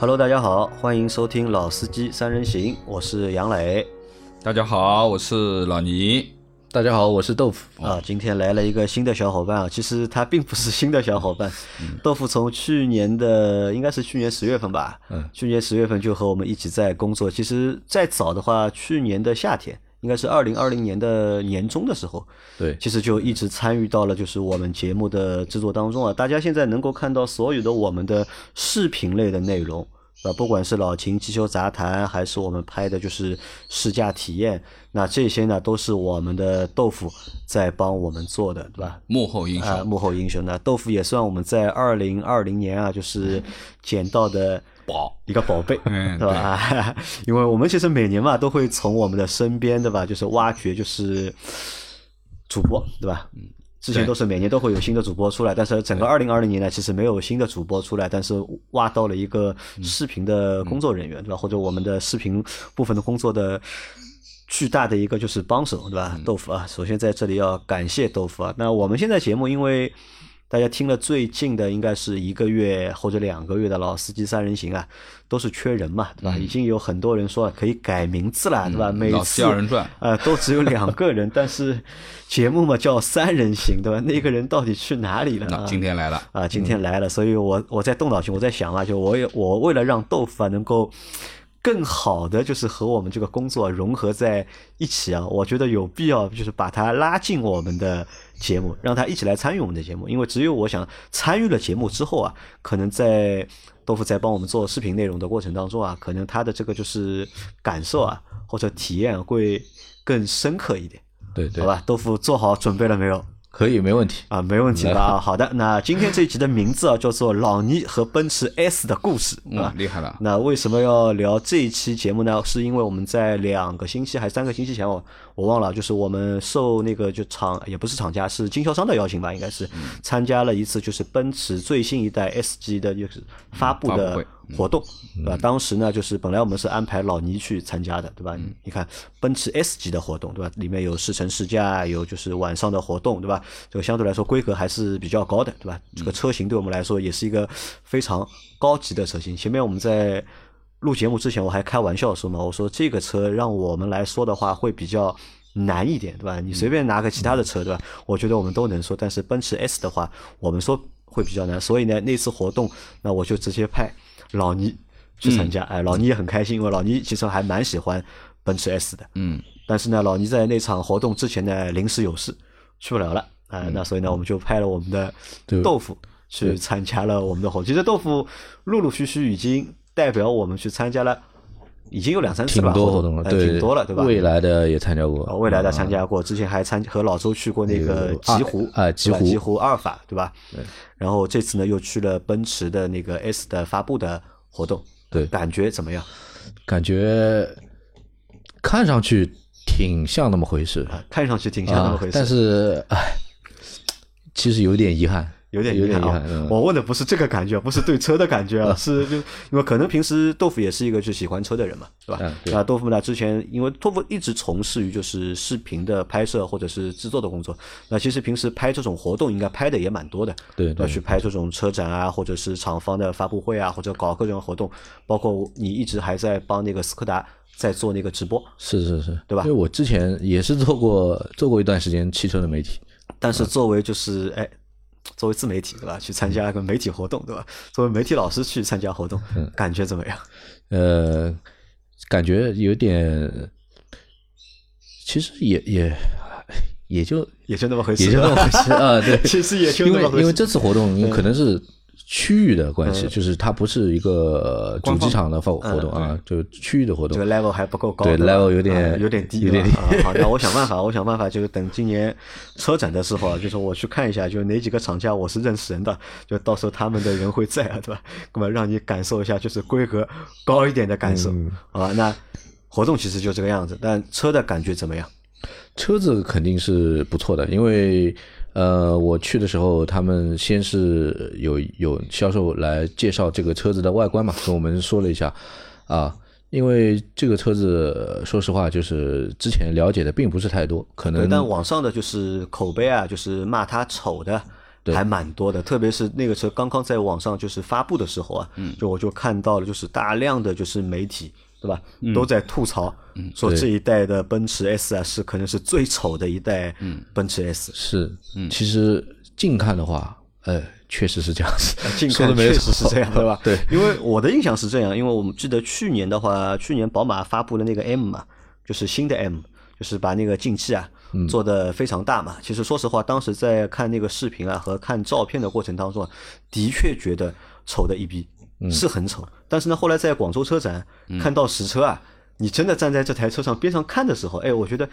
Hello，大家好，欢迎收听《老司机三人行》，我是杨磊。大家好，我是老倪。大家好，我是豆腐啊。今天来了一个新的小伙伴啊，其实他并不是新的小伙伴。豆腐从去年的应该是去年十月份吧，嗯，去年十月份就和我们一起在工作。其实再早的话，去年的夏天。应该是二零二零年的年中的时候，对，其实就一直参与到了就是我们节目的制作当中啊。大家现在能够看到所有的我们的视频类的内容，啊，不管是老秦汽修杂谈，还是我们拍的就是试驾体验，那这些呢都是我们的豆腐在帮我们做的，对吧？幕后英雄，幕后英雄。那豆腐也算我们在二零二零年啊，就是捡到的。宝一个宝贝，嗯对吧？因为我们其实每年嘛，都会从我们的身边，对吧？就是挖掘，就是主播，对吧？嗯，之前都是每年都会有新的主播出来，但是整个二零二零年呢，其实没有新的主播出来，但是挖到了一个视频的工作人员，对吧？或者我们的视频部分的工作的巨大的一个就是帮手，对吧？豆腐啊，首先在这里要感谢豆腐啊。那我们现在节目因为。大家听了最近的应该是一个月或者两个月的老司机三人行啊，都是缺人嘛，对吧？已经有很多人说可以改名字了，对吧？每次二人转啊，都只有两个人，但是节目嘛叫三人行，对吧？那个人到底去哪里了？今天来了啊，今天来了，所以我我在动脑筋，我在想啊，就我也我为了让豆腐啊能够。更好的就是和我们这个工作融合在一起啊，我觉得有必要就是把他拉进我们的节目，让他一起来参与我们的节目。因为只有我想参与了节目之后啊，可能在豆腐在帮我们做视频内容的过程当中啊，可能他的这个就是感受啊或者体验会更深刻一点。对对，好吧，豆腐做好准备了没有？可以，没问题啊，没问题的啊。好的，那今天这一集的名字啊叫做《老倪和奔驰 S 的故事》啊，厉害了。那为什么要聊这一期节目呢？是因为我们在两个星期还是三个星期前，我我忘了，就是我们受那个就厂也不是厂家，是经销商的邀请吧，应该是参加了一次就是奔驰最新一代 S 级的就是发布的。活动，对吧？当时呢，就是本来我们是安排老倪去参加的，对吧？你看奔驰 S 级的活动，对吧？里面有试乘试驾，有就是晚上的活动，对吧？这个相对来说规格还是比较高的，对吧？这个车型对我们来说也是一个非常高级的车型。前面我们在录节目之前，我还开玩笑说嘛，我说这个车让我们来说的话会比较难一点，对吧？你随便拿个其他的车，对吧？我觉得我们都能说，但是奔驰 S 的话，我们说会比较难。所以呢，那次活动，那我就直接派。老倪去参加，哎，老倪也很开心，因为老倪其实还蛮喜欢奔驰 S 的，嗯，但是呢，老倪在那场活动之前呢，临时有事去不了了，啊，那所以呢，我们就派了我们的豆腐去参加了我们的活动。其实豆腐陆陆续续已经代表我们去参加了。已经有两三次吧，挺多活动了，对，挺多了，对吧？未来的也参加过，未来的参加过，之前还参和老周去过那个极狐啊，极狐极狐阿尔法，对吧？对。然后这次呢，又去了奔驰的那个 S 的发布的活动，对，感觉怎么样？感觉看上去挺像那么回事，看上去挺像那么回事，但是唉，其实有点遗憾。有点有点遗憾，我问的不是这个感觉，不是对车的感觉啊，是就因为可能平时豆腐也是一个就喜欢车的人嘛，对吧？那豆腐呢，之前因为豆腐一直从事于就是视频的拍摄或者是制作的工作，那其实平时拍这种活动应该拍的也蛮多的，对，要去拍这种车展啊，或者是厂方的发布会啊，或者搞各种活动，包括你一直还在帮那个斯柯达在做那个直播，是是是，对吧？因为我之前也是做过做过一段时间汽车的媒体，但是作为就是哎。作为自媒体对吧？去参加一个媒体活动对吧？作为媒体老师去参加活动，感觉怎么样？呃，感觉有点，其实也也也就也就那么回事，也就那么回事 啊。对，其实也就因为因为这次活动可能是。区域的关系，就是它不是一个主机厂的活活动啊，就区域的活动。这个 level 还不够高，对 level 有点有点低，有点低。好，那我想办法，我想办法，就是等今年车展的时候，就是我去看一下，就哪几个厂家我是认识人的，就到时候他们的人会在啊，对吧？那么让你感受一下，就是规格高一点的感受，好吧？那活动其实就这个样子，但车的感觉怎么样？车子肯定是不错的，因为。呃，我去的时候，他们先是有有销售来介绍这个车子的外观嘛，跟我们说了一下啊。因为这个车子，说实话，就是之前了解的并不是太多，可能但网上的就是口碑啊，就是骂它丑的，还蛮多的。特别是那个车刚刚在网上就是发布的时候啊，嗯就我就看到了，就是大量的就是媒体对吧，都在吐槽，说这一代的奔驰 S 啊是可能是最丑的一代奔驰 S。是，其实近看的话，呃，确实是这样子，近看 确实是这样，对吧？对，因为我的印象是这样，因为我们记得去年的话，去年宝马发布的那个 M 嘛，就是新的 M，就是把那个进气啊做的非常大嘛。其实说实话，当时在看那个视频啊和看照片的过程当中，的确觉得丑的一逼，是很丑。但是呢，后来在广州车展看到实车啊，你真的站在这台车上边上看的时候，哎，我觉得。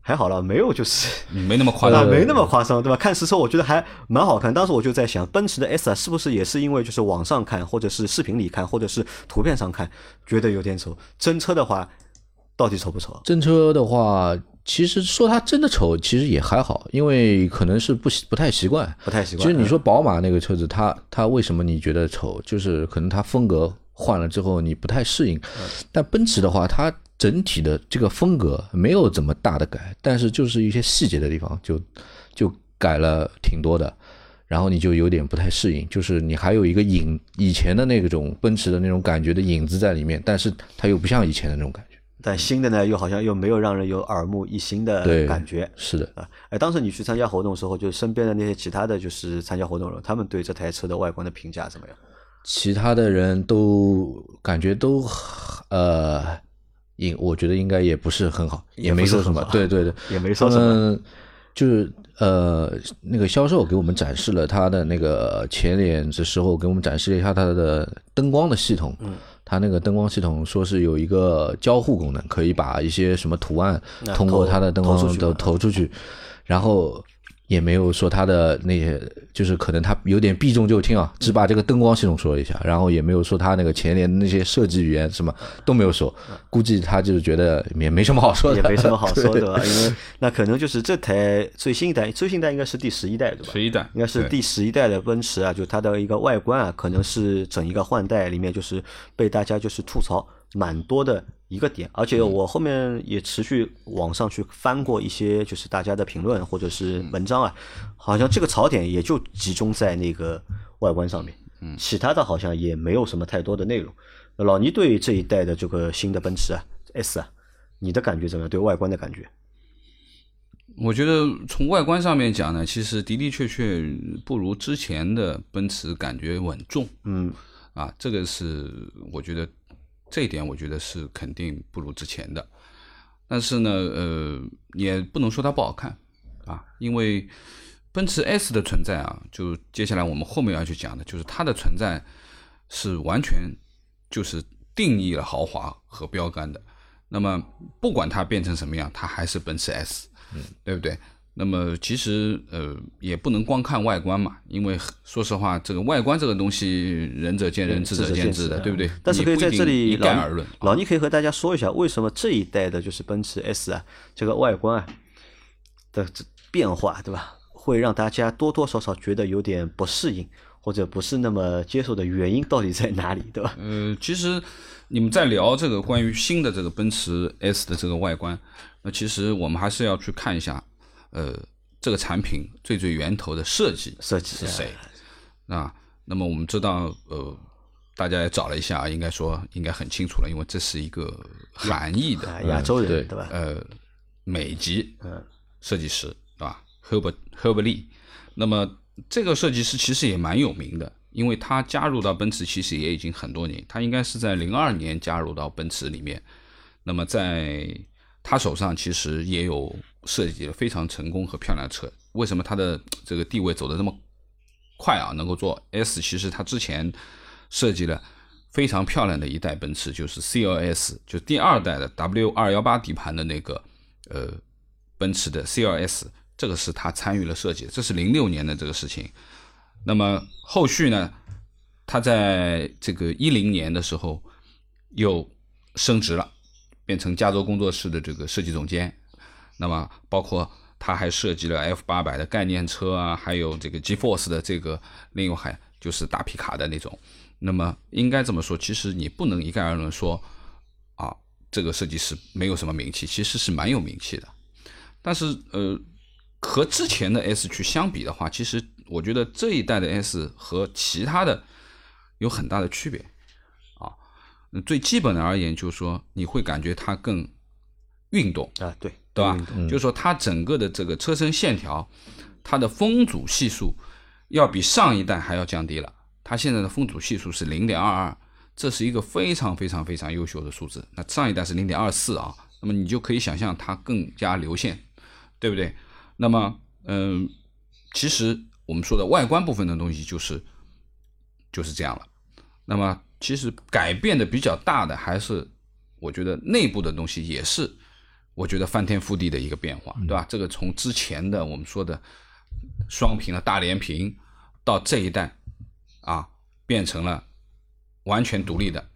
还好了，没有就是没那么夸张，没那么 夸张，对吧？看实车我觉得还蛮好看。当时我就在想，奔驰的 S 啊，是不是也是因为就是网上看，或者是视频里看，或者是图片上看，觉得有点丑。真车的话，到底丑不丑？真车的话，其实说它真的丑，其实也还好，因为可能是不不太习惯，不太习惯。其实你说宝马那个车子，它它为什么你觉得丑？就是可能它风格换了之后你不太适应。但奔驰的话，它整体的这个风格没有怎么大的改，但是就是一些细节的地方就就改了挺多的，然后你就有点不太适应，就是你还有一个影以前的那种奔驰的那种感觉的影子在里面，但是它又不像以前的那种感觉。但新的呢，又好像又没有让人有耳目一新的感觉。是的啊，哎，当时你去参加活动的时候，就身边的那些其他的就是参加活动的人，他们对这台车的外观的评价怎么样？其他的人都感觉都呃。应我觉得应该也不是很好，也没说什么，对对对，也没说什么，就是呃，那个销售给我们展示了他的那个前脸的时候，给我们展示了一下他的灯光的系统，嗯，他那个灯光系统说是有一个交互功能，可以把一些什么图案通过它的灯光都投出去，然后。也没有说它的那些，就是可能他有点避重就轻啊，只把这个灯光系统说了一下，然后也没有说他那个前脸那些设计语言什么都没有说，估计他就是觉得也没什么好说的，也没什么好说的 吧，因为那可能就是这台最新一代，最新一代应该是第十一代对吧？十一代应该是第十一代的奔驰啊，就它的一个外观啊，可能是整一个换代里面就是被大家就是吐槽蛮多的。一个点，而且我后面也持续网上去翻过一些，就是大家的评论或者是文章啊，好像这个槽点也就集中在那个外观上面，嗯，其他的好像也没有什么太多的内容。老倪对这一代的这个新的奔驰啊 S 啊，你的感觉怎么样？对外观的感觉？我觉得从外观上面讲呢，其实的的确确不如之前的奔驰感觉稳重，嗯，啊，这个是我觉得。这一点我觉得是肯定不如之前的，但是呢，呃，也不能说它不好看啊，因为奔驰 S 的存在啊，就接下来我们后面要去讲的，就是它的存在是完全就是定义了豪华和标杆的。那么不管它变成什么样，它还是奔驰 S，嗯，对不对？那么其实呃也不能光看外观嘛，因为说实话，这个外观这个东西仁者见仁，智者见智的，对不对？但是可以在这里一概而论。老倪可以和大家说一下，为什么这一代的就是奔驰 S 啊，这个外观啊的这变化，对吧？会让大家多多少少觉得有点不适应，或者不是那么接受的原因到底在哪里，对吧？呃，其实你们在聊这个关于新的这个奔驰 S 的这个外观，那其实我们还是要去看一下。呃，这个产品最最源头的设计设计是谁啊？那么我们知道，呃，大家也找了一下，应该说应该很清楚了，因为这是一个韩裔的亚洲人，对吧？呃，美籍设计师，对吧？Herbert Herbert Lee。那么这个设计师其实也蛮有名的，因为他加入到奔驰其实也已经很多年，他应该是在零二年加入到奔驰里面。那么在他手上其实也有。设计了非常成功和漂亮的车，为什么他的这个地位走得这么快啊？能够做 S，其实他之前设计了非常漂亮的一代奔驰，就是 CLS，就第二代的 W 二幺八底盘的那个呃奔驰的 CLS，这个是他参与了设计，这是零六年的这个事情。那么后续呢，他在这个一零年的时候又升职了，变成加州工作室的这个设计总监。那么，包括他还设计了 F 八百的概念车啊，还有这个 G Force 的这个，另外还就是大皮卡的那种。那么应该这么说，其实你不能一概而论说，啊，这个设计师没有什么名气，其实是蛮有名气的。但是，呃，和之前的 S 去相比的话，其实我觉得这一代的 S 和其他的有很大的区别。最基本的而言，就是说你会感觉它更运动，啊，对对吧？嗯就是说它整个的这个车身线条，它的风阻系数要比上一代还要降低了。它现在的风阻系数是零点二二，这是一个非常非常非常优秀的数字。那上一代是零点二四啊，那么你就可以想象它更加流线，对不对？那么，嗯，其实我们说的外观部分的东西就是就是这样了。那么，其实改变的比较大的还是我觉得内部的东西也是，我觉得翻天覆地的一个变化，对吧？这个从之前的我们说的双屏的大连屏，到这一代啊，变成了完全独立的，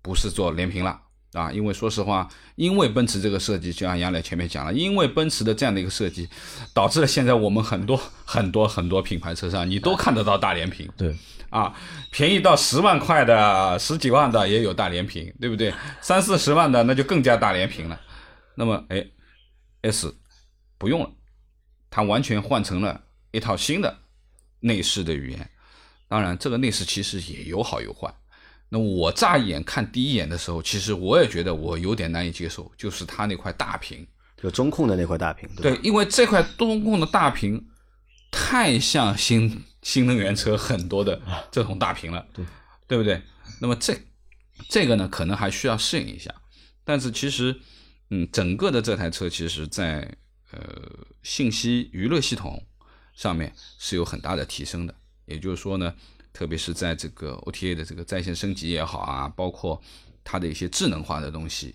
不是做连屏了。啊，因为说实话，因为奔驰这个设计，就像杨磊前面讲了，因为奔驰的这样的一个设计，导致了现在我们很多很多很多品牌车上，你都看得到大连屏。对，啊，便宜到十万块的、十几万的也有大连屏，对不对？三四十万的那就更加大连屏了。那么，哎，S 不用了，它完全换成了一套新的内饰的语言。当然，这个内饰其实也有好有坏。那我乍一眼看第一眼的时候，其实我也觉得我有点难以接受，就是它那块大屏。就中控的那块大屏，对？对，因为这块中控的大屏太像新新能源车很多的这种大屏了，对对不对？那么这这个呢，可能还需要适应一下。但是其实，嗯，整个的这台车其实在呃信息娱乐系统上面是有很大的提升的。也就是说呢，特别是在这个 OTA 的这个在线升级也好啊，包括它的一些智能化的东西，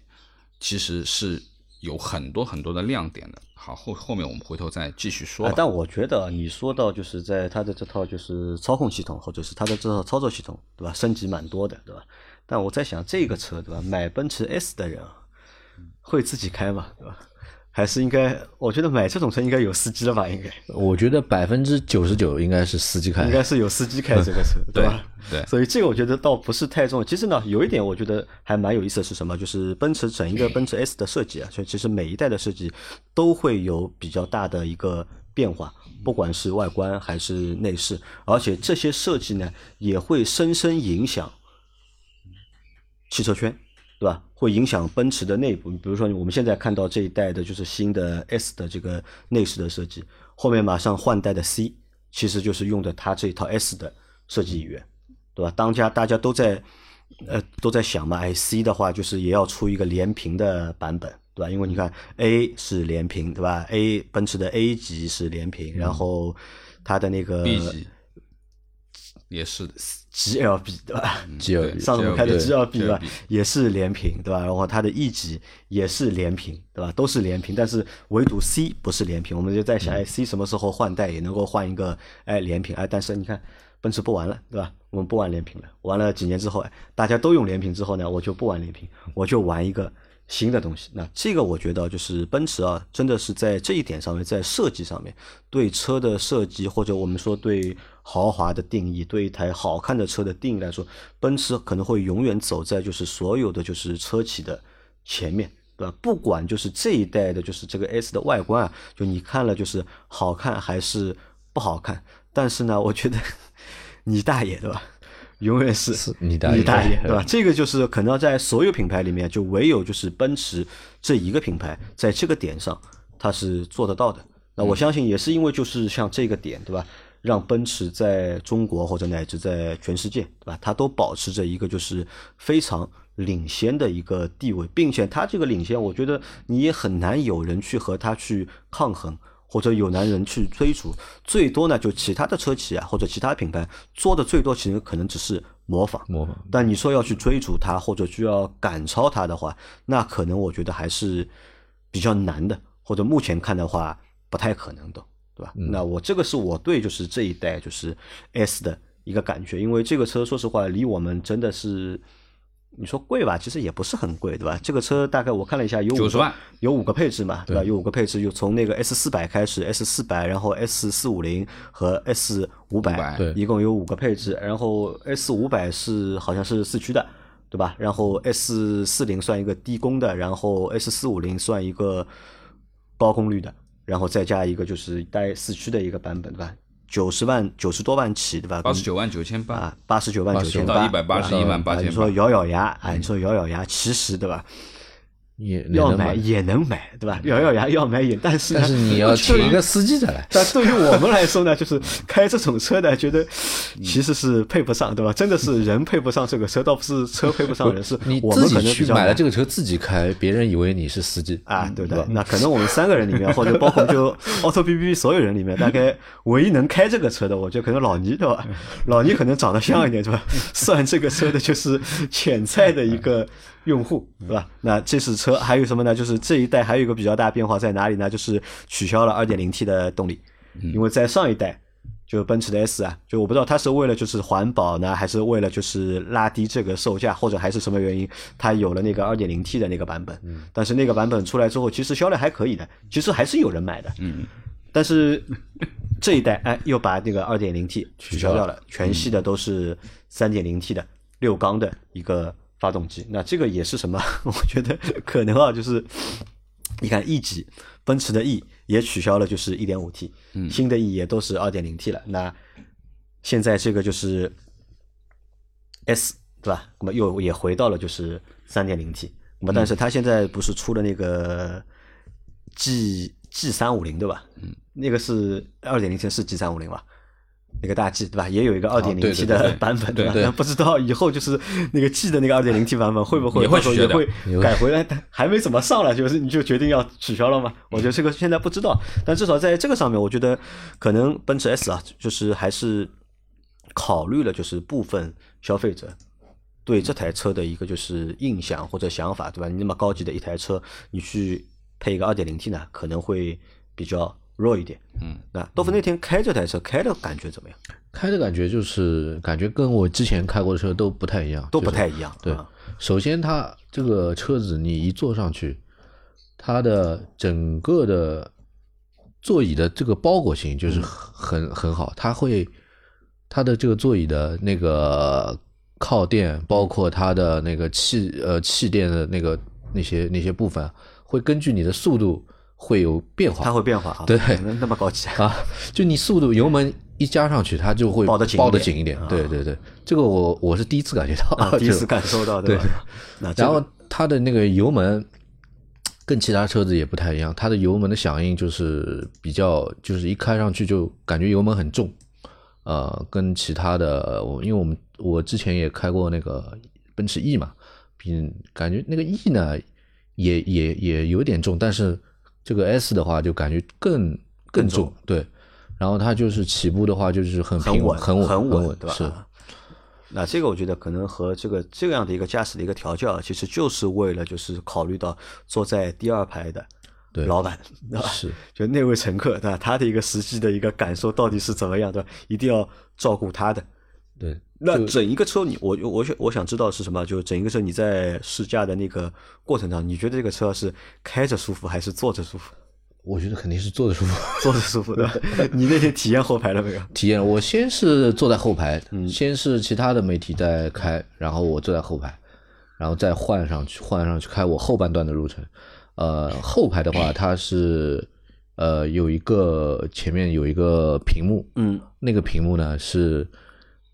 其实是有很多很多的亮点的。好，后后面我们回头再继续说但我觉得你说到就是在它的这套就是操控系统，或者是它的这套操作系统，对吧？升级蛮多的，对吧？但我在想这个车，对吧？买奔驰 S 的人啊，会自己开吗？对吧？还是应该？我觉得买这种车应该有司机了吧？应该我觉得百分之九十九应该是司机开应，该是有司机开这个车，对吧？对所以这个我觉得倒不是太重要。其实呢，有一点我觉得还蛮有意思的是什么？就是奔驰整一个奔驰 S 的设计啊，所以其实每一代的设计都会有比较大的一个变化，不管是外观还是内饰，而且这些设计呢也会深深影响汽车圈，对吧？会影响奔驰的内部。比如说我们现在看到这一代的就是新的 S 的这个内饰的设计，后面马上换代的 C，其实就是用的它这一套 S 的设计语言，对吧？当家大家都在呃都在想嘛，哎，C 的话就是也要出一个连屏的版本，对吧？因为你看 A 是连屏，对吧？A 奔驰的 A 级是连屏，然后它的那个 B 级也是的，GLB 对吧？？G L B 上次我们开的 GLB 对吧 GLB，也是连屏对吧？然后它的 E 级也是连屏对吧？都是连屏，但是唯独 C 不是连屏，我们就在想，哎，C 什么时候换代也能够换一个哎连屏？哎，但是你看奔驰不玩了对吧？我们不玩连屏了，玩了几年之后，哎，大家都用连屏之后呢，我就不玩连屏，我就玩一个。新的东西，那这个我觉得就是奔驰啊，真的是在这一点上面，在设计上面，对车的设计或者我们说对豪华的定义，对一台好看的车的定义来说，奔驰可能会永远走在就是所有的就是车企的前面，对吧？不管就是这一代的就是这个 S 的外观啊，就你看了就是好看还是不好看，但是呢，我觉得 你大爷，对吧？永远是是你大爷你大爷，对吧？这个就是可能在所有品牌里面，就唯有就是奔驰这一个品牌，在这个点上它是做得到的。那我相信也是因为就是像这个点，对吧？让奔驰在中国或者乃至在全世界，对吧？它都保持着一个就是非常领先的一个地位，并且它这个领先，我觉得你也很难有人去和它去抗衡。或者有男人去追逐，最多呢就其他的车企啊或者其他品牌做的最多，其实可能只是模仿。模仿但你说要去追逐它，或者就要赶超它的话，那可能我觉得还是比较难的，或者目前看的话不太可能的，对吧？那我这个是我对就是这一代就是 S 的一个感觉，因为这个车说实话离我们真的是。你说贵吧，其实也不是很贵，对吧？这个车大概我看了一下，有五90万，有五个配置嘛，对吧？有五个配置，有从那个 S 四百开始，S 四百，然后 S 四五零和 S 五百，500对一共有五个配置。然后 S 五百是好像是四驱的，对吧？然后 S 四零算一个低功的，然后 S 四五零算一个高功率的，然后再加一个就是带四驱的一个版本，对吧？九十万九十多万起，对吧？八十九万九千八啊，八十九万九千到八，一百八十一万八千八。你说咬咬牙啊，你说咬咬牙，其实对吧？也要买也能买，对吧？咬咬牙要买也，但是但是你要请一个司机再来。但对于我们来说呢，就是开这种车的，觉得其实是配不上，对吧？真的是人配不上这个车，倒不是车配不上人，是你我们自己去买了这个个车自己开，别人以为你是司机啊，对不对？那可能我们三个人里面，或者包括就 auto B B 所有人里面，大概唯一能开这个车的，我觉得可能老倪，对吧？老倪可能长得像一点，对吧？算这个车的就是 潜在的一个。用户对吧？那这是车，还有什么呢？就是这一代还有一个比较大变化在哪里呢？就是取消了 2.0T 的动力，因为在上一代就奔驰的 S 啊，就我不知道它是为了就是环保呢，还是为了就是拉低这个售价，或者还是什么原因，它有了那个 2.0T 的那个版本。但是那个版本出来之后，其实销量还可以的，其实还是有人买的。嗯。但是这一代哎，又把那个 2.0T 取消掉了，全系的都是 3.0T 的六缸的一个。发动机，那这个也是什么？我觉得可能啊，就是你看 E 级，奔驰的 E 也取消了，就是一点五 T，新的 E 也都是二点零 T 了。那现在这个就是 S 对吧？那么又也回到了就是三点零 T。那么但是它现在不是出了那个 G G 三五零对吧？嗯，那个是二点零 T 是 G 三五零吧？那个大 G 对吧？也有一个二点零 T 的版本对吧？那不知道以后就是那个 G 的那个二点零 T 版本会不会也会也会改回来？还没怎么上来，就是你就决定要取消了吗？我觉得这个现在不知道，但至少在这个上面，我觉得可能奔驰 S 啊，就是还是考虑了就是部分消费者对这台车的一个就是印象或者想法，对吧？你那么高级的一台车，你去配一个二点零 T 呢，可能会比较。弱一点，嗯，那豆腐那天开这台车开的感觉怎么样？开的感觉就是感觉跟我之前开过的车都不太一样，都不太一样。对，首先它这个车子你一坐上去，它的整个的座椅的这个包裹性就是很很好，它会它的这个座椅的那个靠垫，包括它的那个气呃气垫的那个那些那些部分，会根据你的速度。会有变化，它会变化啊，对，那么高级啊，就你速度油门一加上去，它就会抱得抱得紧一点，对对对，这个我我是第一次感觉到，第一次感受到，对吧？然后它的那个油门跟其他车子也不太一样，它的油门的响应就是比较，就是一开上去就感觉油门很重，呃，跟其他的，因为我们我之前也开过那个奔驰 E 嘛，比感觉那个 E 呢也也也有点重，但是。这个 S 的话就感觉更更重，对，然后它就是起步的话就是很很稳，很稳，很稳，对吧？是。那这个我觉得可能和这个这样的一个驾驶的一个调教，其实就是为了就是考虑到坐在第二排的老板，对吧？是，就那位乘客，对吧？他的一个实际的一个感受到底是怎么样，对吧？一定要照顾他的。对。那整一个车，你我我想我想知道是什么？就整一个车，你在试驾的那个过程中，你觉得这个车是开着舒服还是坐着舒服？我觉得肯定是坐着舒服，坐着舒服的。你那天体验后排了没有？体验，我先是坐在后排，先是其他的媒体在开，然后我坐在后排，然后再换上去，换上去开我后半段的路程。呃，后排的话，它是呃有一个前面有一个屏幕，嗯，那个屏幕呢是。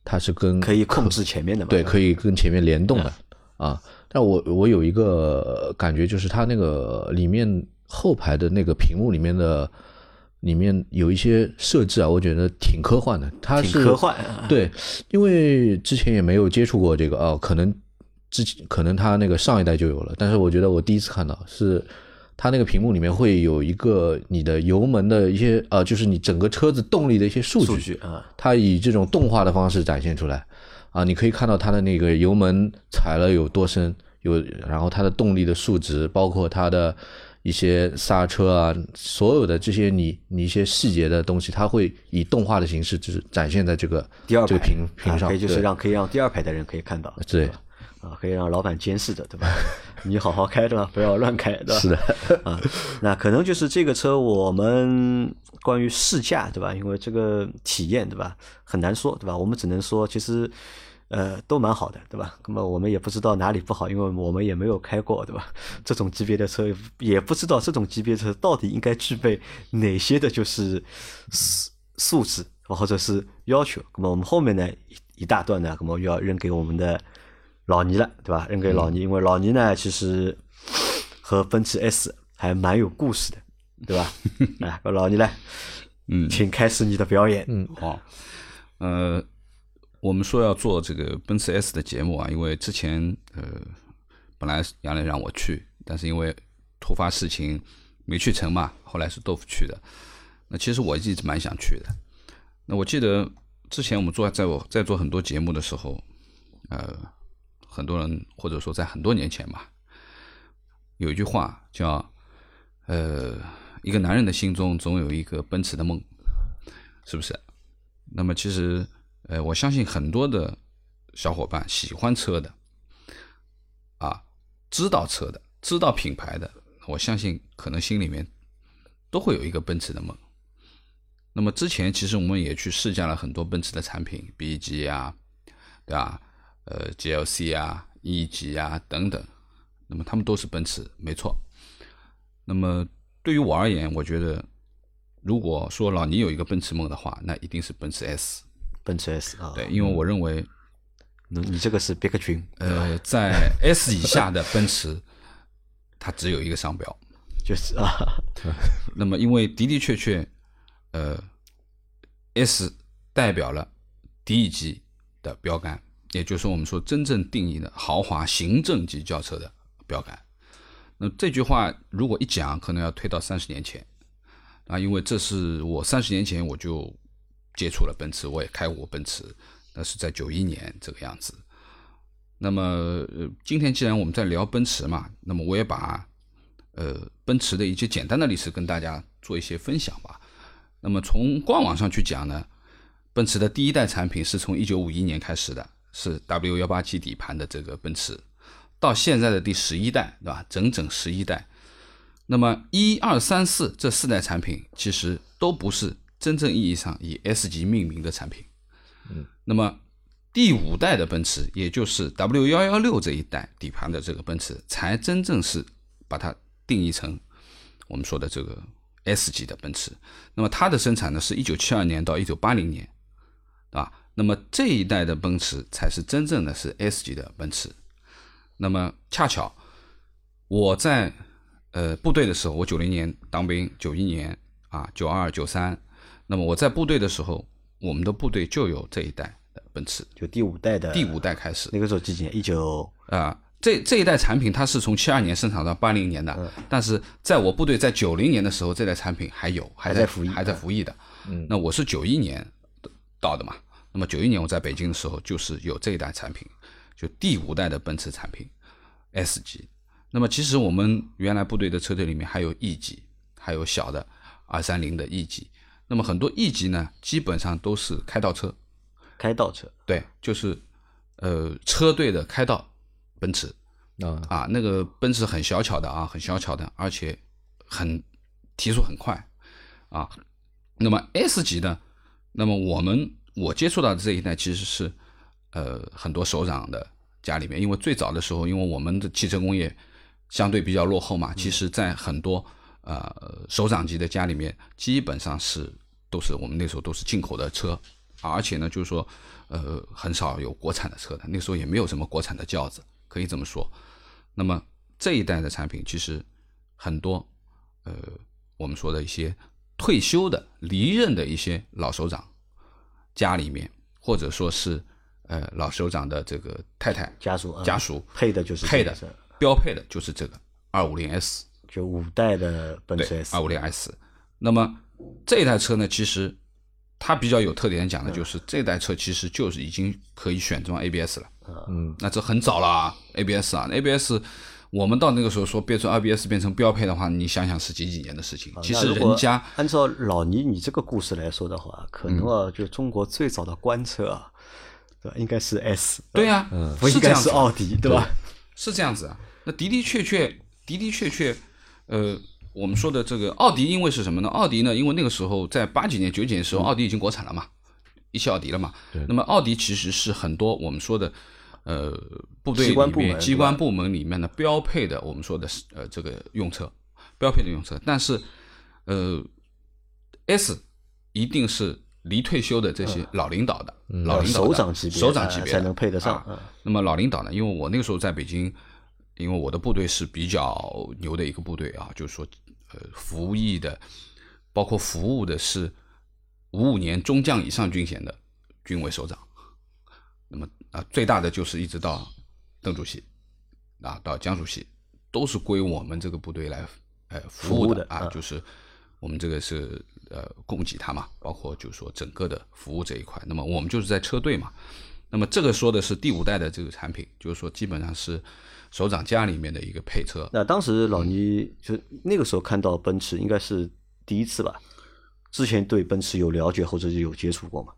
它是跟可以控制前面的，对，可以跟前面联动的啊。但我我有一个感觉，就是它那个里面后排的那个屏幕里面的里面有一些设置啊，我觉得挺科幻的。它是科幻，对，因为之前也没有接触过这个啊，可能之前可能它那个上一代就有了，但是我觉得我第一次看到是。它那个屏幕里面会有一个你的油门的一些呃，就是你整个车子动力的一些数据啊，它以这种动画的方式展现出来。啊，你可以看到它的那个油门踩了有多深，有然后它的动力的数值，包括它的一些刹车啊，所有的这些你你一些细节的东西，它会以动画的形式就是展现在这个第二这个屏屏上，可以就是让可以让第二排的人可以看到，对。啊，可以让老板监视着，对吧？你好好开对吧？不要乱开，对吧？是的，啊，那可能就是这个车，我们关于试驾，对吧？因为这个体验，对吧？很难说，对吧？我们只能说，其实，呃，都蛮好的，对吧？那么我们也不知道哪里不好，因为我们也没有开过，对吧？这种级别的车，也不知道这种级别车到底应该具备哪些的，就是素素质或者是要求。那么我们后面呢一一大段呢，那么要扔给我们的老倪了，对吧？扔给老倪，因为老倪呢其实和奔驰 S 还蛮有故事的，对吧？啊，老倪来，嗯，请开始你的表演。嗯，好，呃，我们说要做这个奔驰 S 的节目啊，因为之前呃本来杨磊让我去，但是因为突发事情没去成嘛，后来是豆腐去的。那其实我一直蛮想去的。那我记得之前我们做在我在做很多节目的时候，呃，很多人或者说在很多年前吧，有一句话叫呃，一个男人的心中总有一个奔驰的梦，是不是？那么其实呃，我相信很多的小伙伴喜欢车的啊，知道车的，知道品牌的，我相信可能心里面都会有一个奔驰的梦。那么之前其实我们也去试驾了很多奔驰的产品，B 级啊，对吧？呃，GLC 啊，E 级啊等等，那么他们都是奔驰，没错。那么对于我而言，我觉得如果说老倪有一个奔驰梦的话，那一定是奔驰 S。奔驰 S 啊，对，因为我认为，你你这个是别克群，呃，在 S 以下的奔驰，它只有一个商标。就是啊，那么，因为的的确确，呃，S 代表了 D 级的标杆，也就是我们说真正定义的豪华行政级轿车的标杆。那这句话如果一讲，可能要推到三十年前啊，因为这是我三十年前我就接触了奔驰，我也开过奔驰，那是在九一年这个样子。那么，今天既然我们在聊奔驰嘛，那么我也把呃奔驰的一些简单的历史跟大家做一些分享吧。那么从官网上去讲呢，奔驰的第一代产品是从一九五一年开始的，是 W 幺八七底盘的这个奔驰，到现在的第十一代，对吧？整整十一代。那么一二三四这四代产品其实都不是真正意义上以 S 级命名的产品。嗯，那么第五代的奔驰，也就是 W 幺幺六这一代底盘的这个奔驰，才真正是把它定义成我们说的这个 S 级的奔驰。那么它的生产呢，是一九七二年到一九八零年，啊，那么这一代的奔驰才是真正的是 S 级的奔驰。那么恰巧我在呃部队的时候，我九零年当兵，九一年啊，九二九三，那么我在部队的时候，我们的部队就有这一代的奔驰，就第五代的第五代开始那个时候几几年？一九啊、这这一代产品它是从七二年生产到八零年的，但是在我部队在九零年的时候，这代产品还有还在还在服役还在服役的。嗯，那我是九一年到的嘛，那么九一年我在北京的时候，就是有这一代产品，就第五代的奔驰产品 S 级。那么其实我们原来部队的车队里面还有 E 级，还有小的二三零的 E 级。那么很多 E 级呢，基本上都是开道车，开道车，对，就是呃车队的开道奔驰。啊，啊，那个奔驰很小巧的啊，很小巧的，而且很提速很快啊。那么 S 级呢，那么我们我接触到的这一代其实是呃很多首长的家里面，因为最早的时候，因为我们的汽车工业相对比较落后嘛，其实在很多呃首长级的家里面，基本上是都是我们那时候都是进口的车，而且呢，就是说呃很少有国产的车的，那时候也没有什么国产的轿子，可以这么说。那么这一代的产品，其实很多呃，我们说的一些退休的、离任的一些老首长家里面，或者说是呃老首长的这个太太家属啊家属配的就是配的这个标配的就是这个二五零 S，就五代的奔驰对，S。二五零 S。那么这台车呢，其实它比较有特点讲的就是这台车其实就是已经可以选装 ABS 了。嗯，那这很早了啊，ABS 啊，ABS，我们到那个时候说变成 ABS 变成标配的话，你想想是几几年的事情？其实人家按照老倪你这个故事来说的话，可能啊，就中国最早的官车啊，对吧？应该是 S，对呀、不应该是是这样子啊奥迪，对吧？是这样子啊。那的的确确，的的确确，呃，我们说的这个奥迪，因为是什么呢？奥迪呢，因为那个时候在八几年、九几年时候，奥迪已经国产了嘛，一汽奥迪了嘛。那么奥迪其实是很多我们说的。呃，部队机关部里面机关部门里面的标配的，我们说的是呃这个用车，标配的用车，但是呃，S 一定是离退休的这些老领导的、老领导首长级别首长级别才能配得上那么老领导呢，因为我那个时候在北京，因为我的部队是比较牛的一个部队啊，就是说呃服役的，包括服务的是五五年中将以上军衔的军委首长。啊，最大的就是一直到邓主席啊，到江主席，都是归我们这个部队来呃服务的啊，嗯就是我们这个是呃供给他嘛，包括就是说整个的服务这一块。那么我们就是在车队嘛，那么这个说的是第五代的这个产品，就是说基本上是首长家里面的一个配车。那当时老倪就那个时候看到奔驰，应该是第一次吧？之前对奔驰有了解或者是有接触过吗？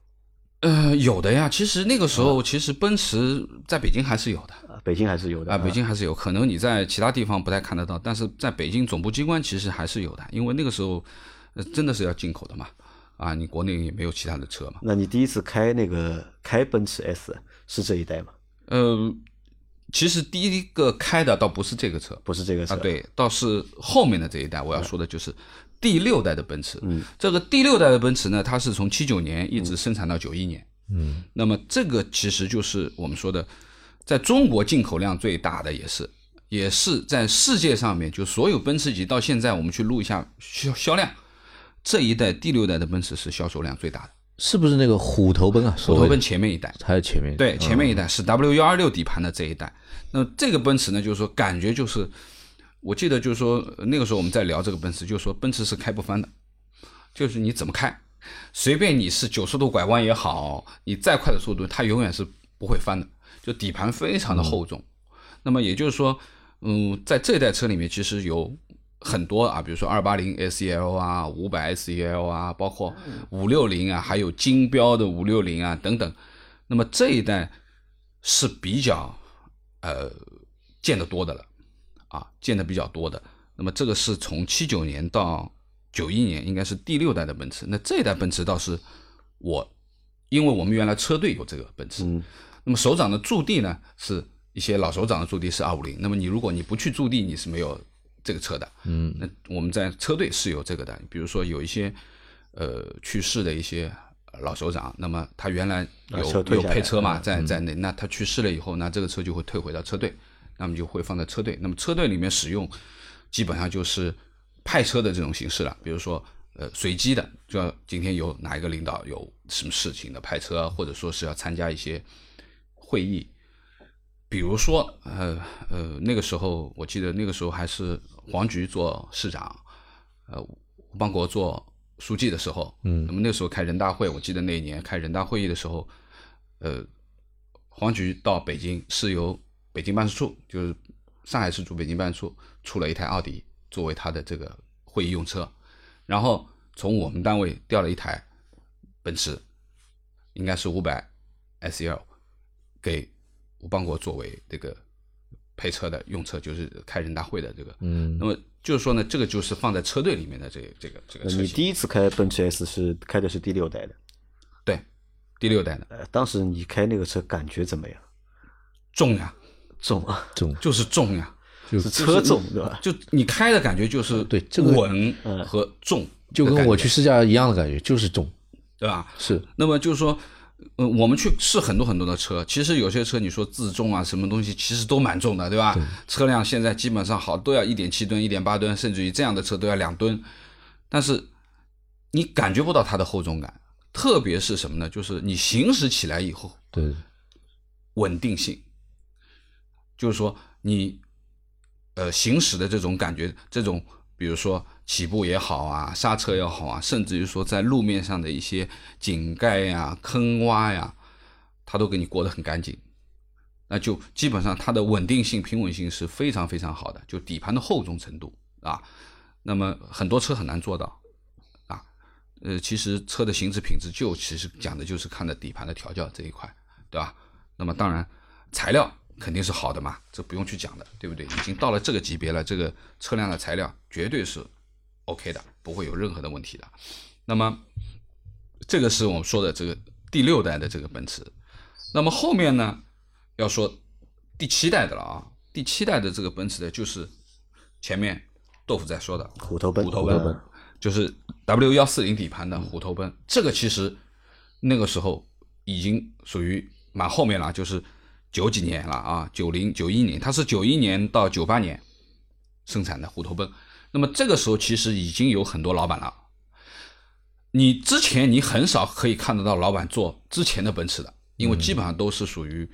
呃，有的呀，其实那个时候其实奔驰在北京还是有的。啊，北京还是有的啊，北京还是有可能你在其他地方不太看得到，但是在北京总部机关其实还是有的，因为那个时候呃真的是要进口的嘛，啊，你国内也没有其他的车嘛，那你第一次开那个开奔驰 S 是这一代吗？呃，其实第一个开的倒不是这个车不是这个车，啊，，对，倒是后面的这一代，我要说的就是第六代的奔驰，嗯，这个第六代的奔驰呢，它是从七九年一直生产到九一年，嗯，那么这个其实就是我们说的，在中国进口量最大的，也是也是在世界上面，就所有奔驰级到现在我们去录一下销销量，这一代第六代的奔驰是销售量最大的，是不是那个虎头奔啊？虎头奔前面一代，还有前面对，前面一代是 W 幺二六底盘的这一代。那这个奔驰呢，就是说感觉就是，我记得就是说呃那个时候我们在聊这个奔驰，就是说奔驰是开不翻的，就是你怎么开，随便你是九十度拐弯也好，你再快的速度，它永远是不会翻的。就底盘非常的厚重。那么也就是说，嗯，在这代车里面其实有很多啊，比如说二八零 SEL 啊、五百 SEL 啊，包括五六零啊，还有金标的五六零啊等等。那么这一代是比较呃见得多的了啊，见的比较多的。那么这个是从七九年到九一年，应该是第六代的奔驰。那这一代奔驰倒是我，因为我们原来车队有这个奔驰，嗯那么首长的驻地呢是一些老首长的驻地是二五零。那么你如果你不去驻地，你是没有这个车的。嗯，那我们在车队是有这个的，比如说有一些呃去世的一些老首长，那么他原来啊有、有配车嘛，嗯在在那，那他去世了以后，那这个车就会退回到车队，那么就会放在车队。那么车队里面使用基本上就是派车的这种形式了，比如说呃随机的，就要今天有哪一个领导有什么事情的派车，或者说是要参加一些会议。比如说，呃呃，那个时候我记得那个时候还是黄菊做市长，呃，吴邦国做书记的时候，嗯那么那时候开人大会，我记得那一年开人大会议的时候，呃，黄菊到北京是由北京办事处，就是上海市驻北京办事处出了一台奥迪作为他的这个会议用车，然后从我们单位调了一台奔驰，应该是五百 SL 给吴邦国作为这个配车的用车，就是开人大会的这个。嗯那么就是说呢，这个就是放在车队里面的这个这个这个呃车。你第一次开奔驰 S 是开的是第六代的，对第六代的呃，当时你开那个车感觉怎么样？重呀，重啊，重。就是重呀，就是车重对吧？就你开的感觉就是对这个稳嗯。和重，就跟我去，试驾一样的感觉，就是重，对吧？是。那么就是说，呃，我们去试很多很多的车，其实有些车你说自重啊，什么东西其实都蛮重的，对吧？车辆现在基本上好都要一点七吨、一点八吨，甚至于这样的车都要两吨，但是你感觉不到它的厚重感，特别是什么呢？就是你行驶起来以后，对，稳定性，就是说你呃行驶的这种感觉，这种比如说起步也好啊，刹车也好啊，甚至于说在路面上的一些井盖呀、坑洼呀，它都给你过得很干净。那就基本上它的稳定性、平稳性是非常非常好的，就底盘的厚重程度啊，那么很多车很难做到啊。呃，其实车的行驶品质就其实讲的就是看的底盘的调教这一块，对吧？那么当然材料肯定是好的嘛，这不用去讲的，对不对？已经到了这个级别了，这个车辆的材料绝对是 OK 的，不会有任何的问题的。那么这个是我们说的这个第六代的这个奔驰。那么后面呢，要说第七代的了啊，第七代的这个奔驰的就是前面豆腐在说的虎头奔，虎头奔奔，就是 W 幺四零底盘的虎头奔。这个其实那个时候已经属于蛮后面了，就是九几年了啊，九零九一年，它是九一年到九八年生产的虎头奔。那么这个时候其实已经有很多老板了。你之前你很少可以看得到老板做之前的奔驰的，因为基本上都是属于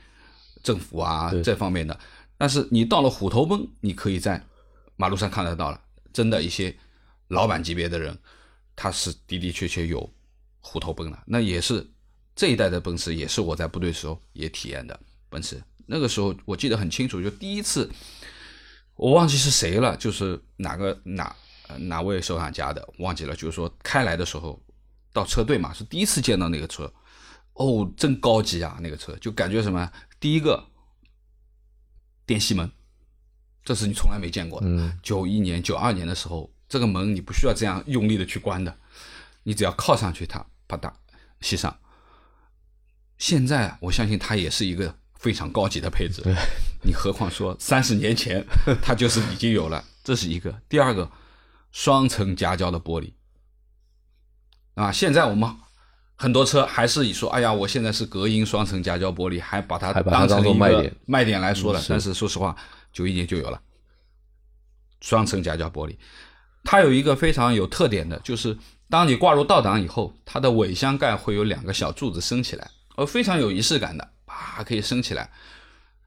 政府啊这方面的。但是你到了虎头奔，你可以在马路上看得到了，真的一些老板级别的人，他是的的确确有虎头奔的。那也是这一代的奔驰，也是我在部队时候也体验的奔驰。那个时候我记得很清楚，就第一次我忘记是谁了，就是哪个哪哪位收藏家的忘记了，就是说开来的时候。到车队嘛，是第一次见到那个车，哦，真高级啊！那个车就感觉什么？第一个电吸门，这是你从来没见过的。九一年、九二年的时候，这个门你不需要这样用力的去关的，你只要靠上去，它啪嗒吸上。现在我相信它也是一个非常高级的配置，你何况说三十年前 它就是已经有了，这是一个。第二个，双层夹胶的玻璃。啊，现在我们很多车还是以说，哎呀，我现在是隔音双层夹胶玻璃，还把它当成一个卖点。来说了。但是说实话，九一年就有了。双层夹胶玻璃，它有一个非常有特点的，就是当你挂入倒档以后，它的尾箱盖会有两个小柱子升起来，而，非常有仪式感的，啪可以升起来。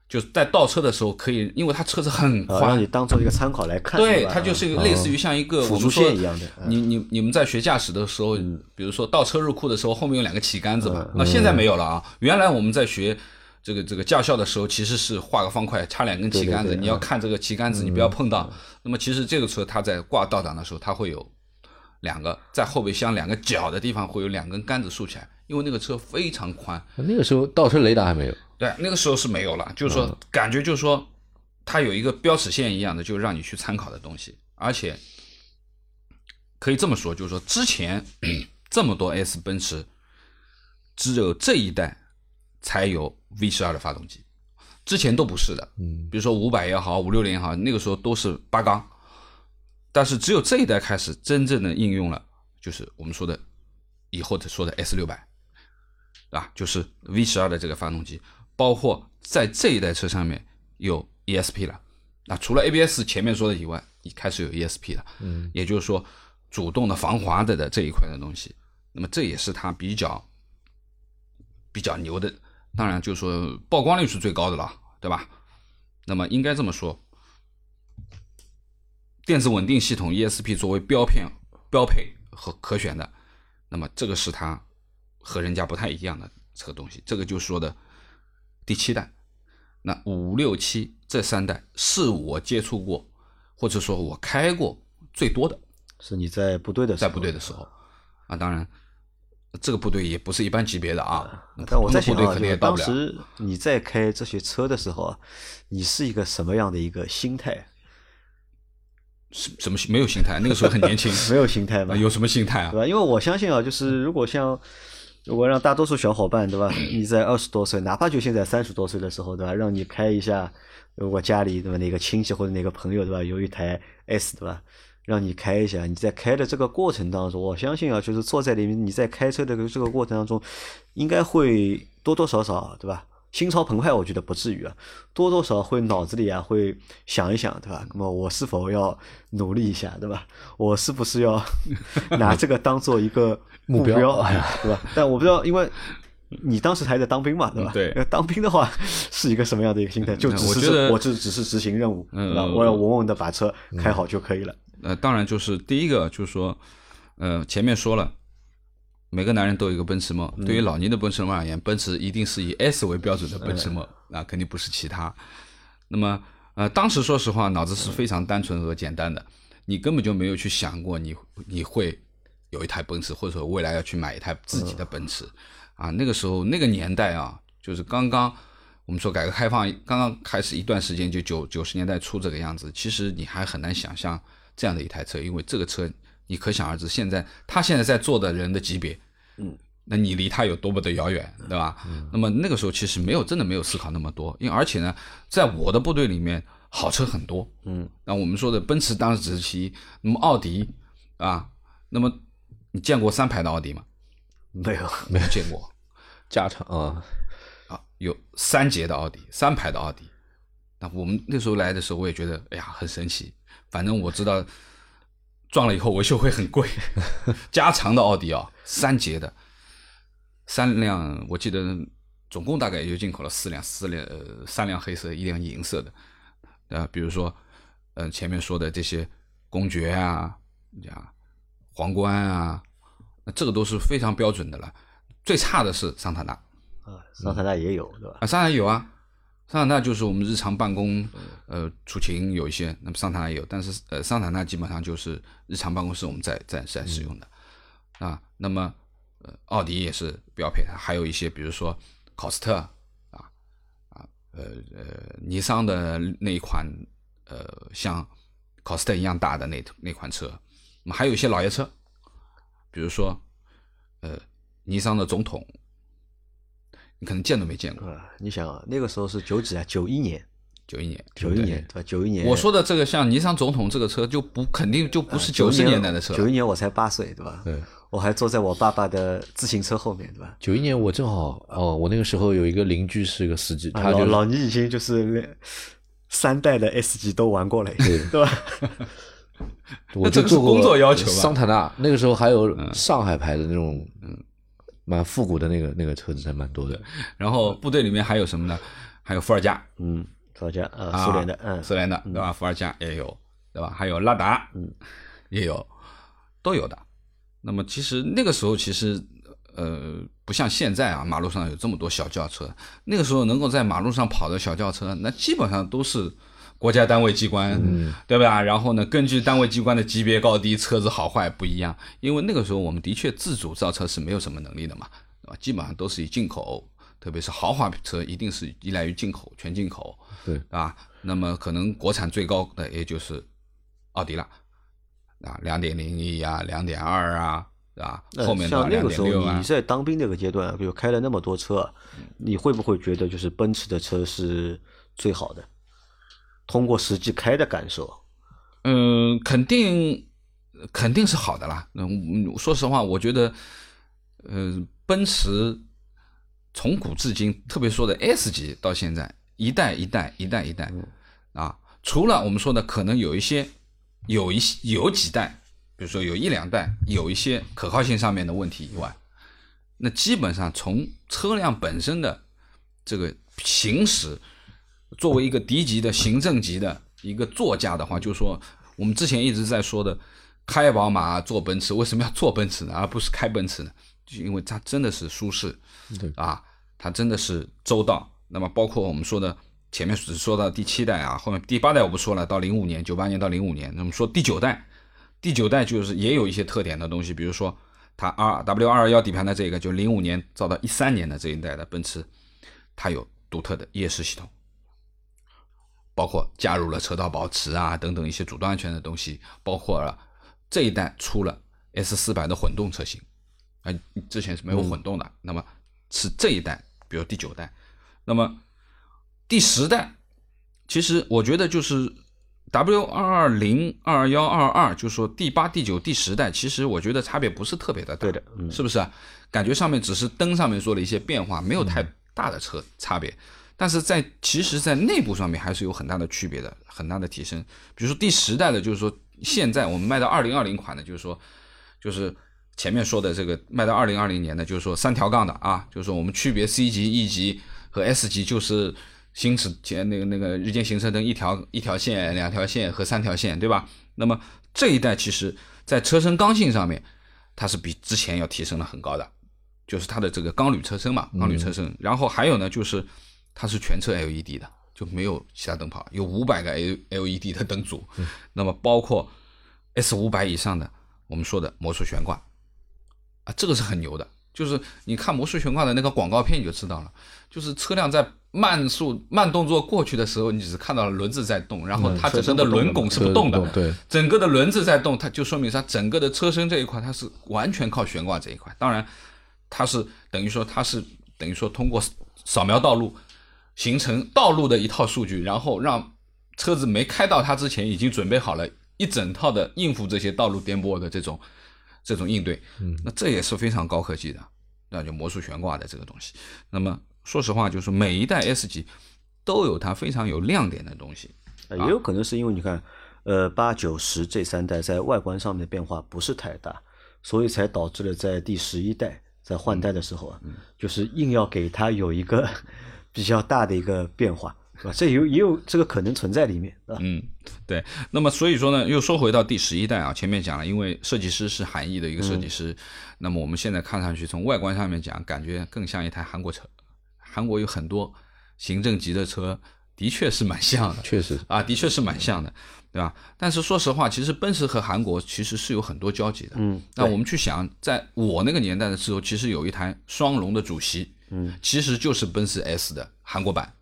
就是在倒车的时候可以，因为它车子很宽，让你当做一个参考来看。对，它就是一个类似于像一个辅助线一样的。你你你们在学驾驶的时候，比如说倒车入库的时候，后面有两个旗杆子嘛？那现在没有了啊。原来我们在学这个这个驾校的时候，其实是画个方块，插两根旗杆子，你要看这个旗杆子，你不要碰到。那么其实这个车它在挂倒档的时候，它会有两个在后备箱两个角的地方会有两根杆子竖起来，因为那个车非常宽。那个时候倒车雷达还没有。对，那个时候是没有了，就是说，感觉就是说，它有一个标尺线一样的，就让你去参考的东西。而且可以这么说，就是说，之前 这么多 S 奔驰，只有这一代才有 V 十二的发动机，之前都不是的。嗯，比如说五百也好，五六零也好，那个时候都是八缸，但是只有这一代开始真正的应用了，就是我们说的以后的说的 S 六百，啊，就是 V 十二的这个发动机。包括在这一代车上面有 ESP 了，那除了 ABS 前面说的以外，你开始有 ESP 了，嗯，也就是说主动的防滑的的这一块的东西，那么这也是它比较比较牛的，当然就是说曝光率是最高的了，对吧？那么应该这么说，电子稳定系统 ESP 作为标片标配和可选的，那么这个是它和人家不太一样的这个东西，这个就说的。第七代，那五六七这三代是我接触过，或者说我开过最多的，是你在部队的时候在部队的时候啊，当然这个部队也不是一般级别的啊。但我在想啊，当时你在开这些车的时候啊，你是一个什么样的一个心态？什什么没有心态？那个时候很年轻，没有心态吗？有什么心态啊？对吧？因为我相信啊，就是如果像。如果让大多数小伙伴，对吧？你在二十多岁，哪怕就现在三十多岁的时候，对吧？让你开一下，如果家里对吧，哪个亲戚或者哪个朋友，对吧？有一台 S，对吧？让你开一下，你在开的这个过程当中，我相信啊，就是坐在里面，你在开车的这个过程当中，应该会多多少少，对吧？心潮澎湃，我觉得不至于啊，多多少会脑子里啊会想一想，对吧？那么我是否要努力一下，对吧？我是不是要 拿这个当做一个目标，对吧？但我不知道，因为你当时还在当兵嘛，对吧？对。当兵的话是一个什么样的一个心态？就只是我只只是执行任务，嗯，我要稳稳的把车开好就可以了。呃，当然就是第一个就是说，呃，前面说了。每个男人都有一个奔驰梦。对于老年的奔驰梦而言，奔驰一定是以 S 为标准的奔驰梦，啊，肯定不是其他。那么，呃，当时说实话，脑子是非常单纯和简单的，你根本就没有去想过你你会有一台奔驰，或者说未来要去买一台自己的奔驰。啊，那个时候那个年代啊，就是刚刚我们说改革开放刚刚开始一段时间，就九九十年代初这个样子，其实你还很难想象这样的一台车，因为这个车。你可想而知，现在他现在在做的人的级别，嗯，那你离他有多么的遥远，对吧？那么那个时候其实没有真的没有思考那么多，因为而且呢，在我的部队里面好车很多，嗯，那我们说的奔驰当时只是其一，那么奥迪啊，那么你见过三排的奥迪吗？没有，没有见过，加长啊，啊，有三节的奥迪，三排的奥迪。那我们那时候来的时候，我也觉得，哎呀，很神奇。反正我知道撞了以后维修会很贵，加长的奥迪啊，三节的，三辆，我记得总共大概也就进口了四辆，四辆呃三辆黑色，一辆银色的。啊，比如说，嗯，前面说的这些公爵啊，啊，皇冠啊，那这个都是非常标准的了。最差的是桑塔纳啊，桑塔纳也有对吧？啊，桑塔纳有啊，桑塔纳就是我们日常办公，呃，出勤有一些，那么桑塔纳也有，但是呃，桑塔纳基本上就是日常办公室我们在在在使用的啊。那么呃，奥迪也是标配，还有一些比如说考斯特啊啊呃呃，尼桑的那一款呃像考斯特一样大的那那款车，那么还有一些老爷车，比如说呃尼桑的总统。你可能见都没见过。啊，你想啊，那个时候是九几啊？九一年，九一年，九一年对吧？九一年，我说的这个像尼桑总统这个车，就不肯定就不是九十年代的车。九一年我才八岁，对吧？对，我还坐在我爸爸的自行车后面，对吧？九一年我正好哦，我那个时候有一个邻居是个司机，他就老倪已经就是三代的 S 级都玩过了，对对吧？我这个是工作要求吧？桑塔纳那个时候还有上海牌的那种，嗯。蛮复古的那个那个车子还蛮多的，然后部队里面还有什么呢？还有伏尔加，嗯，伏尔加，呃，苏联的，嗯，苏联的，对吧？伏尔加也有，对吧？还有拉达，嗯，也有，都有的。那么其实那个时候其实呃不像现在啊，马路上有这么多小轿车，那个时候能够在马路上跑的小轿车，那基本上都是。国家单位机关，对吧？然后呢，根据单位机关的级别高低，车子好坏不一样。因为那个时候我们的确自主造车是没有什么能力的嘛，啊，基本上都是以进口，特别是豪华车，一定是依赖于进口，全进口，对，啊。那么可能国产最高的也就是奥迪了，啊，两点零 E 啊，两点二啊，对吧？后面像那个时候啊。你在当兵那个阶段，比如开了那么多车，你会不会觉得就是奔驰的车是最好的？通过实际开的感受，嗯，肯定肯定是好的啦。嗯，说实话，我觉得，呃，奔驰从古至今，特别说的 S 级到现在，一代一代一代一代啊，除了我们说的可能有一些有一些有几代，比如说有一两代有一些可靠性上面的问题以外，那基本上从车辆本身的这个行驶。作为一个低级的行政级的一个座驾的话，就是说，我们之前一直在说的，开宝马坐奔驰，为什么要坐奔驰呢，而不是开奔驰呢？就因为它真的是舒适，对啊，它真的是周到。那么包括我们说的前面只说到第七代啊，后面第八代我不说了，到零五年，九八年到零五年，那么说第九代，第九代就是也有一些特点的东西，比如说它 R W 二二幺底盘的这个，就零五年造到一三年的这一代的奔驰，它有独特的夜视系统。包括加入了车道保持啊等等一些主动安全的东西，包括了这一代出了 S 四百的混动车型，啊，之前是没有混动的。那么是这一代，比如第九代，那么第十代，其实我觉得就是 W 二二零二幺二二，就是说第八、第九、第十代，其实我觉得差别不是特别的大，对的，是不是？感觉上面只是灯上面做了一些变化，没有太大的车差别。但是在其实，在内部上面还是有很大的区别的，很大的提升。比如说第十代的，就是说现在我们卖到二零二零款的，就是说，就是前面说的这个卖到二零二零年的，就是说三条杠的啊，就是说我们区别 C 级、E 级和 S 级，就是行驶前那个那个日间行车灯一条一条线、两条线和三条线，对吧？那么这一代其实在车身刚性上面，它是比之前要提升了很高的，就是它的这个钢铝车身嘛，钢铝车身。然后还有呢，就是。它是全车 LED 的，就没有其他灯泡，有五百个 L LED 的灯组。那么包括 S 五百以上的，我们说的魔术悬挂啊，这个是很牛的。就是你看魔术悬挂的那个广告片，你就知道了。就是车辆在慢速慢动作过去的时候，你只是看到了轮子在动，然后它整个的轮拱是不动的。对，整个的轮子在动，它就说明它整个的车身这一块它是完全靠悬挂这一块。当然，它是等于说它是等于说通过扫描道路。形成道路的一套数据，然后让车子没开到它之前，已经准备好了一整套的应付这些道路颠簸的这种这种应对。嗯，那这也是非常高科技的那就魔术悬挂的这个东西。那么说实话，就是每一代 S 级都有它非常有亮点的东西。也有可能是因为你看，呃，八九十这三代在外观上面的变化不是太大，所以才导致了在第十一代在换代的时候啊，就是硬要给它有一个比较大的一个变化，是吧？这有也有这个可能存在里面，啊。嗯，对。那么所以说呢，又说回到第十一代啊，前面讲了，因为设计师是韩裔的一个设计师，那么我们现在看上去从外观上面讲，感觉更像一台韩国车。韩国有很多行政级的车。的确是蛮像的，确实啊，的确是蛮像的，对吧？但是说实话，其实奔驰和韩国其实是有很多交集的。嗯，那我们去想，在我那个年代的时候，其实有一台双龙的主席，嗯，其实就是奔驰 S 的韩国版，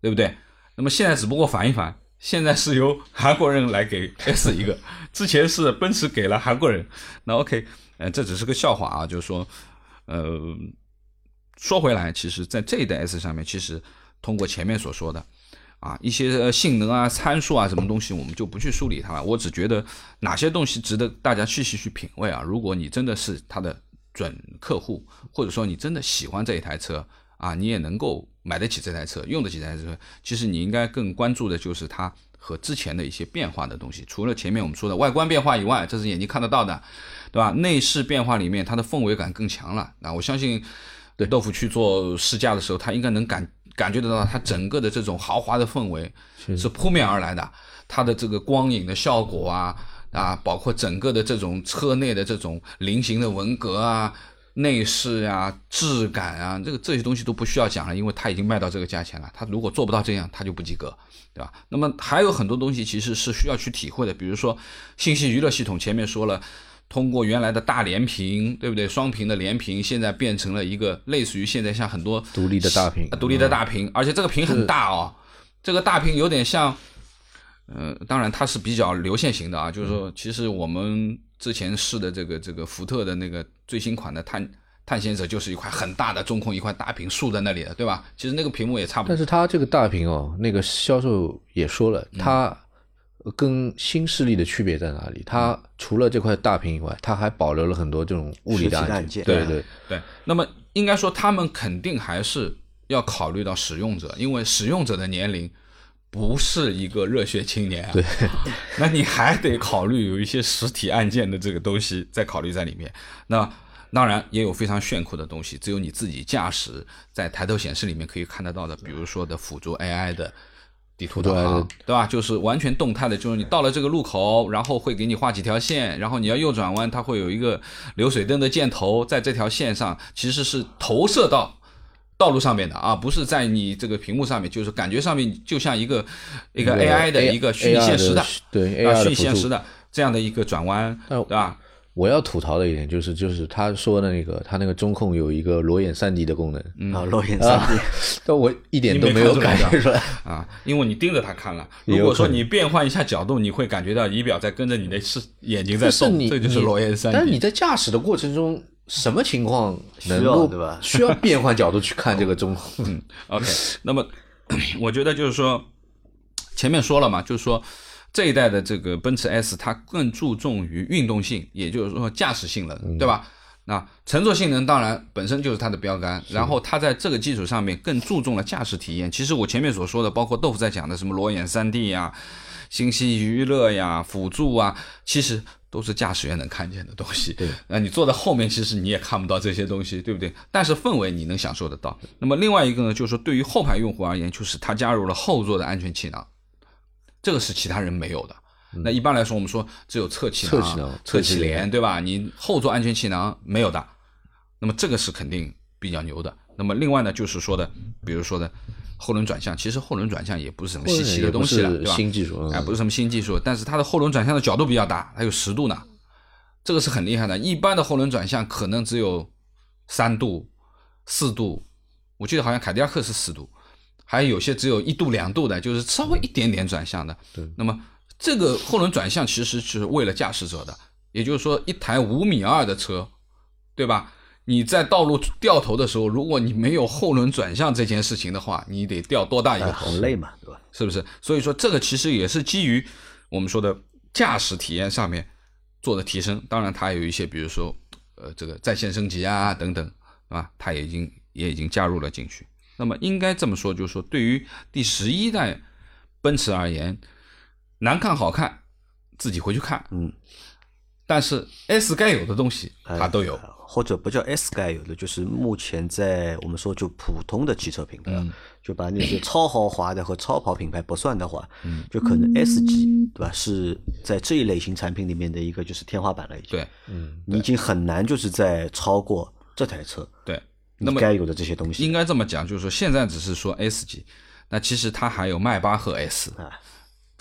对不对？那么现在只不过反一反，现在是由韩国人来给 S 一个，之前是奔驰给了韩国人。那 OK，呃，这只是个笑话啊，就是说，呃，说回来，其实在这一代 S 上面，其实通过前面所说的。啊，一些性能啊、参数啊，什么东西我们就不去梳理它了。我只觉得哪些东西值得大家细细去品味啊。如果你真的是它的准客户，或者说你真的喜欢这一台车啊，你也能够买得起这台车，用得起这台车，其实你应该更关注的就是它和之前的一些变化的东西。除了前面我们说的外观变化以外，这是眼睛看得到的，对吧？内饰变化里面，它的氛围感更强了。那我相信，对豆腐去做试驾的时候，他应该能感。感觉得到它整个的这种豪华的氛围是扑面而来的，它的这个光影的效果啊啊，包括整个的这种车内的这种菱形的文格啊、内饰啊、质感啊，这个这些东西都不需要讲了，因为它已经卖到这个价钱了。它如果做不到这样，它就不及格，对吧？那么还有很多东西其实是需要去体会的，比如说信息娱乐系统，前面说了。通过原来的大连屏，对不对？双屏的连屏，现在变成了一个类似于现在像很多独立的大屏，独立的大屏，而且这个屏很大哦。这个大屏有点像，呃，当然它是比较流线型的啊。就是说，其实我们之前试的这个这个福特的那个最新款的探探险者，就是一块很大的中控一块大屏竖在那里的，对吧？其实那个屏幕也差不多。但是它这个大屏哦，那个销售也说了，它。跟新势力的区别在哪里？它除了这块大屏以外，它还保留了很多这种物理的按键。对对对。那么应该说，他们肯定还是要考虑到使用者，因为使用者的年龄不是一个热血青年啊。对。那你还得考虑有一些实体按键的这个东西再考虑在里面。那当然也有非常炫酷的东西，只有你自己驾驶在抬头显示里面可以看得到的，比如说的辅助 AI 的。地图导航，对吧？就是完全动态的，就是你到了这个路口，然后会给你画几条线，然后你要右转弯，它会有一个流水灯的箭头在这条线上，其实是投射到道路上面的啊，不是在你这个屏幕上面，就是感觉上面就像一个一个 AI 的一个虚拟现实的，对啊，虚拟现实的这样的一个转弯，对吧？我要吐槽的一点就是，就是他说的那个，他那个中控有一个裸眼三 D 的功能啊，裸眼三 D，但我一点都没有感觉出来啊，因为你盯着它看了。如果说你变换一下角度，你会感觉到仪表在跟着你的视眼睛在动，这就是裸眼三 D。但是你在驾驶的过程中，什么情况能够对吧？需要变换角度去看这个中控？嗯，OK。那么 我觉得就是说，前面说了嘛，就是说。这一代的这个奔驰 S，它更注重于运动性，也就是说驾驶性能，对吧？那乘坐性能当然本身就是它的标杆，然后它在这个基础上面更注重了驾驶体验。其实我前面所说的，包括豆腐在讲的什么裸眼 3D 呀、信息娱乐呀、辅助啊，其实都是驾驶员能看见的东西。对，那你坐在后面，其实你也看不到这些东西，对不对？但是氛围你能享受得到。那么另外一个呢，就是说对于后排用户而言，就是它加入了后座的安全气囊。这个是其他人没有的。那一般来说，我们说只有侧气囊、侧气帘，对吧？你后座安全气囊没有的。那么这个是肯定比较牛的。那么另外呢，就是说的，比如说的后轮转向，其实后轮转向也不是什么稀奇的东西了，对吧？新技术，哎，不是什么新技术，但是它的后轮转向的角度比较大，它有十度呢，这个是很厉害的。一般的后轮转向可能只有三度、四度，我记得好像凯迪拉克是四度。还有些只有一度两度的，就是稍微一点点转向的。对，那么这个后轮转向其实是为了驾驶者的，也就是说，一台五米二的车，对吧？你在道路掉头的时候，如果你没有后轮转向这件事情的话，你得掉多大一个头？很累嘛，对吧？是不是？所以说，这个其实也是基于我们说的驾驶体验上面做的提升。当然，它有一些，比如说，呃，这个在线升级啊等等。对吧？它也已经也已经加入了进去。那么应该这么说，就是说对于第十一代奔驰而言，难看好看自己回去看，嗯，但是 S 该有的东西它都有。或者不叫 S 该有的，就是目前在我们说就普通的汽车品牌，就把那些超豪华的和超跑品牌不算的话，就可能 S 级对吧？是在这一类型产品里面的一个就是天花板了，已经。对，嗯，你已经很难就是在超过这台车，对，那么该有的这些东西。应该这么讲，就是说现在只是说 S 级，那其实它还有迈巴赫 S，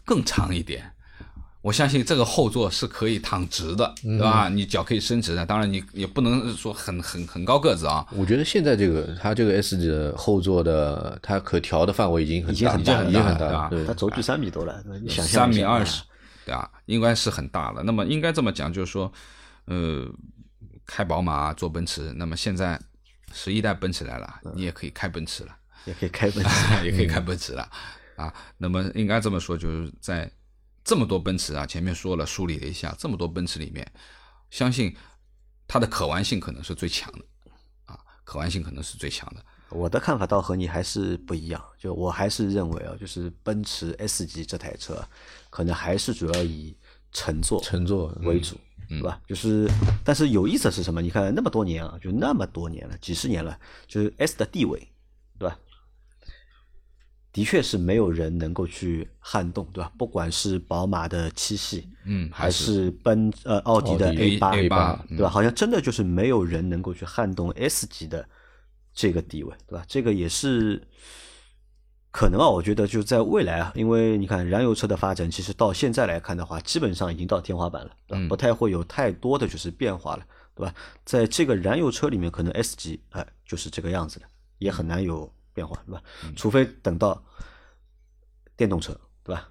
更长一点。我相信这个后座是可以躺直的，对吧？你脚可以伸直的，当然你也不能说很很很高个子啊。我觉得现在这个它这个 S 级的后座的它可调的范围已经很已经很大，已经很大了，对，它轴距三米多了，你想象三米二十，对吧？应该是很大了。那么应该这么讲，就是说，呃，开宝马坐奔驰，那么现在十一代奔驰来了，你也可以开奔驰了，也可以开奔驰，也可以开奔驰了啊。那么应该这么说，就是在。这么多奔驰啊，前面说了梳理了一下，这么多奔驰里面，相信它的可玩性可能是最强的啊，可玩性可能是最强的。我的看法倒和你还是不一样，就我还是认为啊，就是奔驰 S 级这台车，可能还是主要以乘坐乘坐为主，对吧？就是，但是有意思的是什么？你看那么多年啊，就那么多年了，几十年了，就是 S 的地位，对吧？的确是没有人能够去撼动，对吧？不管是宝马的七系，嗯，还是奔呃奥迪的 A 八 A 八，对吧？好像真的就是没有人能够去撼动 S 级的这个地位，对吧？这个也是可能啊，我觉得就在未来啊，因为你看燃油车的发展，其实到现在来看的话，基本上已经到天花板了，对吧？不太会有太多的就是变化了，对吧？在这个燃油车里面，可能 S 级哎就是这个样子的，也很难有。变化对吧？除非等到电动车对吧？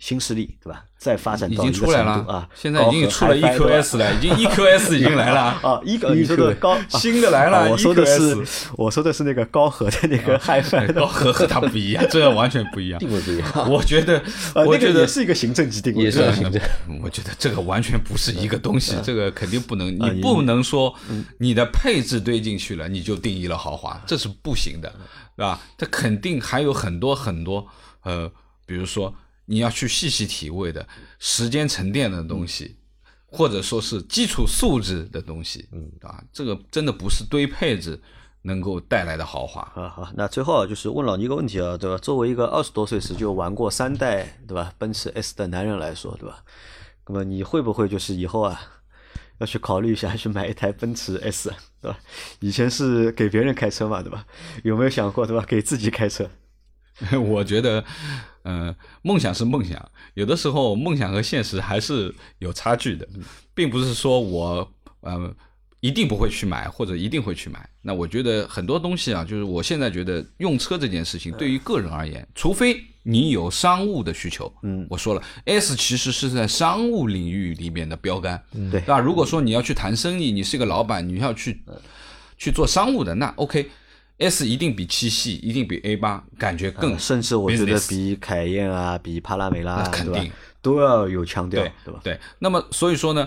新势力对吧？再发展到已经出来了啊！现在已经出了 EQS 了，已经 EQS 已经来了 啊！一个你说的高新的来了，我说的是 我说的是那个高和的那个 HiFi，高和和它不一样，这个完全不一样，定位不一样。我觉得，我觉得是一个行政级定位，也是行政。我觉得这个完全不是一个东西，这个肯定不能，你不能说你的配置堆进去了，你就定义了豪华，这是不行的。对吧？它肯定还有很多很多，呃，比如说你要去细细体味的时间沉淀的东西，或者说是基础素质的东西，嗯，啊，这个真的不是堆配置能够带来的豪华。啊好，那最后就是问老倪一个问题啊，对吧？作为一个二十多岁时就玩过三代，对吧？奔驰 S 的男人来说，对吧？那么你会不会就是以后啊？要去考虑一下，去买一台奔驰 S，对吧？以前是给别人开车嘛，对吧？有没有想过，对吧？给自己开车？我觉得，嗯，梦想是梦想，有的时候梦想和现实还是有差距的，并不是说我，呃。一定不会去买，或者一定会去买。那我觉得很多东西啊，就是我现在觉得用车这件事情，对于个人而言，除非你有商务的需求。嗯，我说了，S 其实是在商务领域里面的标杆。对，那如果说你要去谈生意，你是一个老板，你要去去做商务的，那 OK，S 一定比七系，一定比 A 八感觉更，甚至我觉得比凯宴啊，比帕拉梅拉，肯定都要有腔调，对吧？对。那么所以说呢？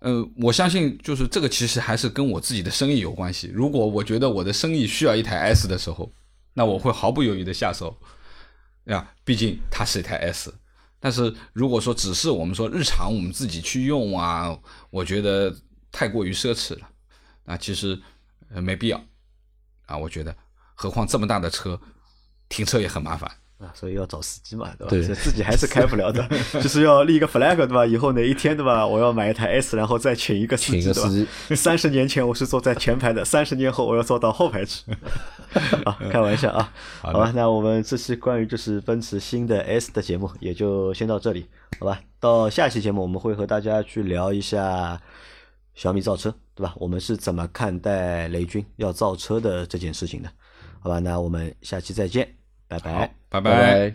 呃，我相信就是这个，其实还是跟我自己的生意有关系。如果我觉得我的生意需要一台 S 的时候，那我会毫不犹豫的下手呀，毕竟它是一台 S。但是如果说只是我们说日常我们自己去用啊，我觉得太过于奢侈了，啊其实没必要啊。我觉得，何况这么大的车，停车也很麻烦。啊，所以要找司机嘛，对吧？对，自己还是开不了的，就是要立一个 flag，对吧？以后哪一天，对吧？我要买一台 S，然后再请一个司机，对吧？三十年前我是坐在前排的，三十年后我要坐到后排去。啊，开玩笑啊，好吧。那我们这期关于就是奔驰新的 S 的节目也就先到这里，好吧？到下期节目我们会和大家去聊一下小米造车，对吧？我们是怎么看待雷军要造车的这件事情的？好吧？那我们下期再见。拜拜，拜拜。